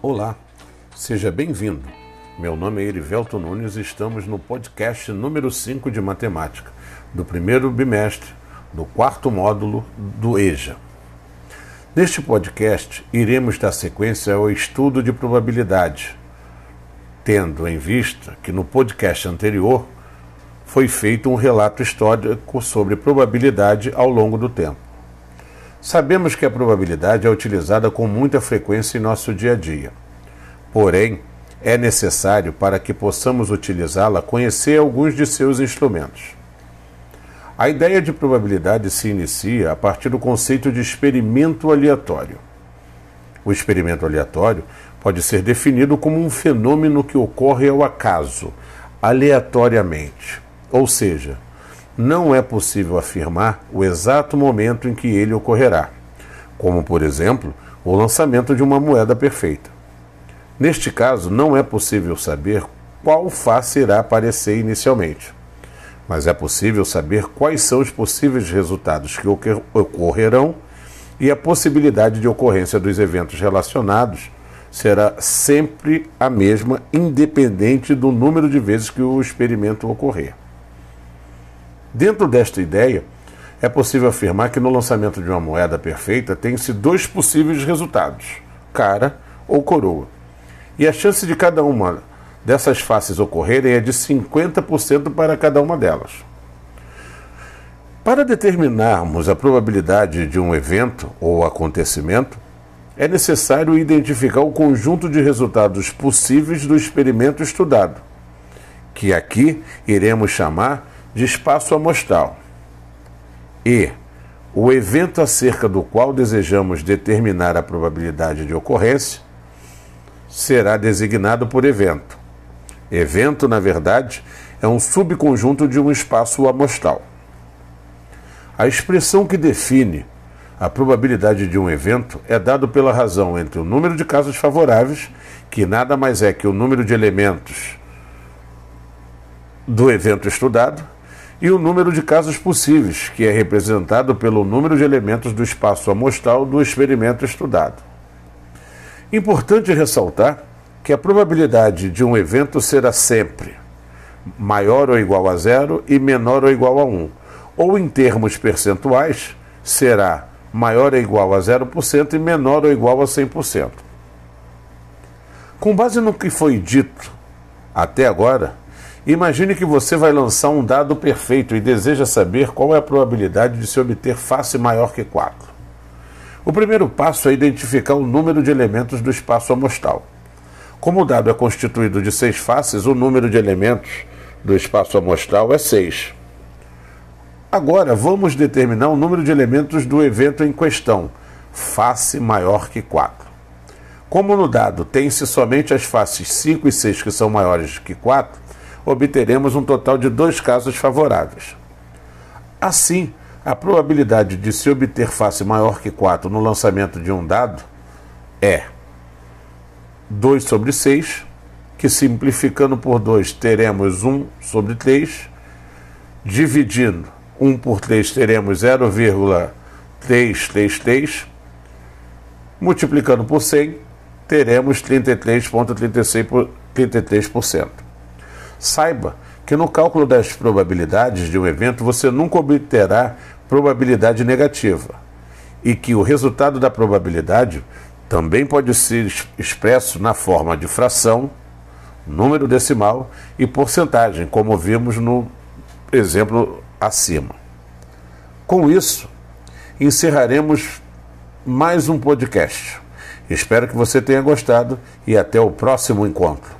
Olá, seja bem-vindo. Meu nome é Erivelto Nunes e estamos no podcast número 5 de matemática, do primeiro bimestre do quarto módulo do EJA. Neste podcast, iremos dar sequência ao estudo de probabilidade, tendo em vista que no podcast anterior foi feito um relato histórico sobre probabilidade ao longo do tempo. Sabemos que a probabilidade é utilizada com muita frequência em nosso dia a dia. Porém, é necessário, para que possamos utilizá-la, conhecer alguns de seus instrumentos. A ideia de probabilidade se inicia a partir do conceito de experimento aleatório. O experimento aleatório pode ser definido como um fenômeno que ocorre ao acaso, aleatoriamente, ou seja, não é possível afirmar o exato momento em que ele ocorrerá, como, por exemplo, o lançamento de uma moeda perfeita. Neste caso, não é possível saber qual face irá aparecer inicialmente, mas é possível saber quais são os possíveis resultados que ocorrerão e a possibilidade de ocorrência dos eventos relacionados será sempre a mesma, independente do número de vezes que o experimento ocorrer. Dentro desta ideia, é possível afirmar que no lançamento de uma moeda perfeita tem-se dois possíveis resultados, cara ou coroa. E a chance de cada uma dessas faces ocorrerem é de 50% para cada uma delas. Para determinarmos a probabilidade de um evento ou acontecimento, é necessário identificar o conjunto de resultados possíveis do experimento estudado, que aqui iremos chamar de espaço amostral. E o evento acerca do qual desejamos determinar a probabilidade de ocorrência será designado por evento. Evento, na verdade, é um subconjunto de um espaço amostral. A expressão que define a probabilidade de um evento é dado pela razão entre o número de casos favoráveis, que nada mais é que o número de elementos do evento estudado, e o número de casos possíveis, que é representado pelo número de elementos do espaço amostral do experimento estudado. Importante ressaltar que a probabilidade de um evento será sempre maior ou igual a zero e menor ou igual a 1, ou em termos percentuais, será maior ou igual a 0% e menor ou igual a 100%. Com base no que foi dito até agora, Imagine que você vai lançar um dado perfeito e deseja saber qual é a probabilidade de se obter face maior que 4. O primeiro passo é identificar o número de elementos do espaço amostral. Como o dado é constituído de seis faces, o número de elementos do espaço amostral é 6. Agora vamos determinar o número de elementos do evento em questão, face maior que 4. Como no dado tem-se somente as faces 5 e 6 que são maiores que 4, obteremos um total de dois casos favoráveis. Assim, a probabilidade de se obter face maior que 4 no lançamento de um dado é 2 sobre 6, que simplificando por 2 teremos 1 sobre 3, dividindo 1 por 3 teremos 0,333, multiplicando por 100 teremos 33,33%. 33%. Saiba que no cálculo das probabilidades de um evento você nunca obterá probabilidade negativa e que o resultado da probabilidade também pode ser expresso na forma de fração, número decimal e porcentagem, como vimos no exemplo acima. Com isso, encerraremos mais um podcast. Espero que você tenha gostado e até o próximo encontro.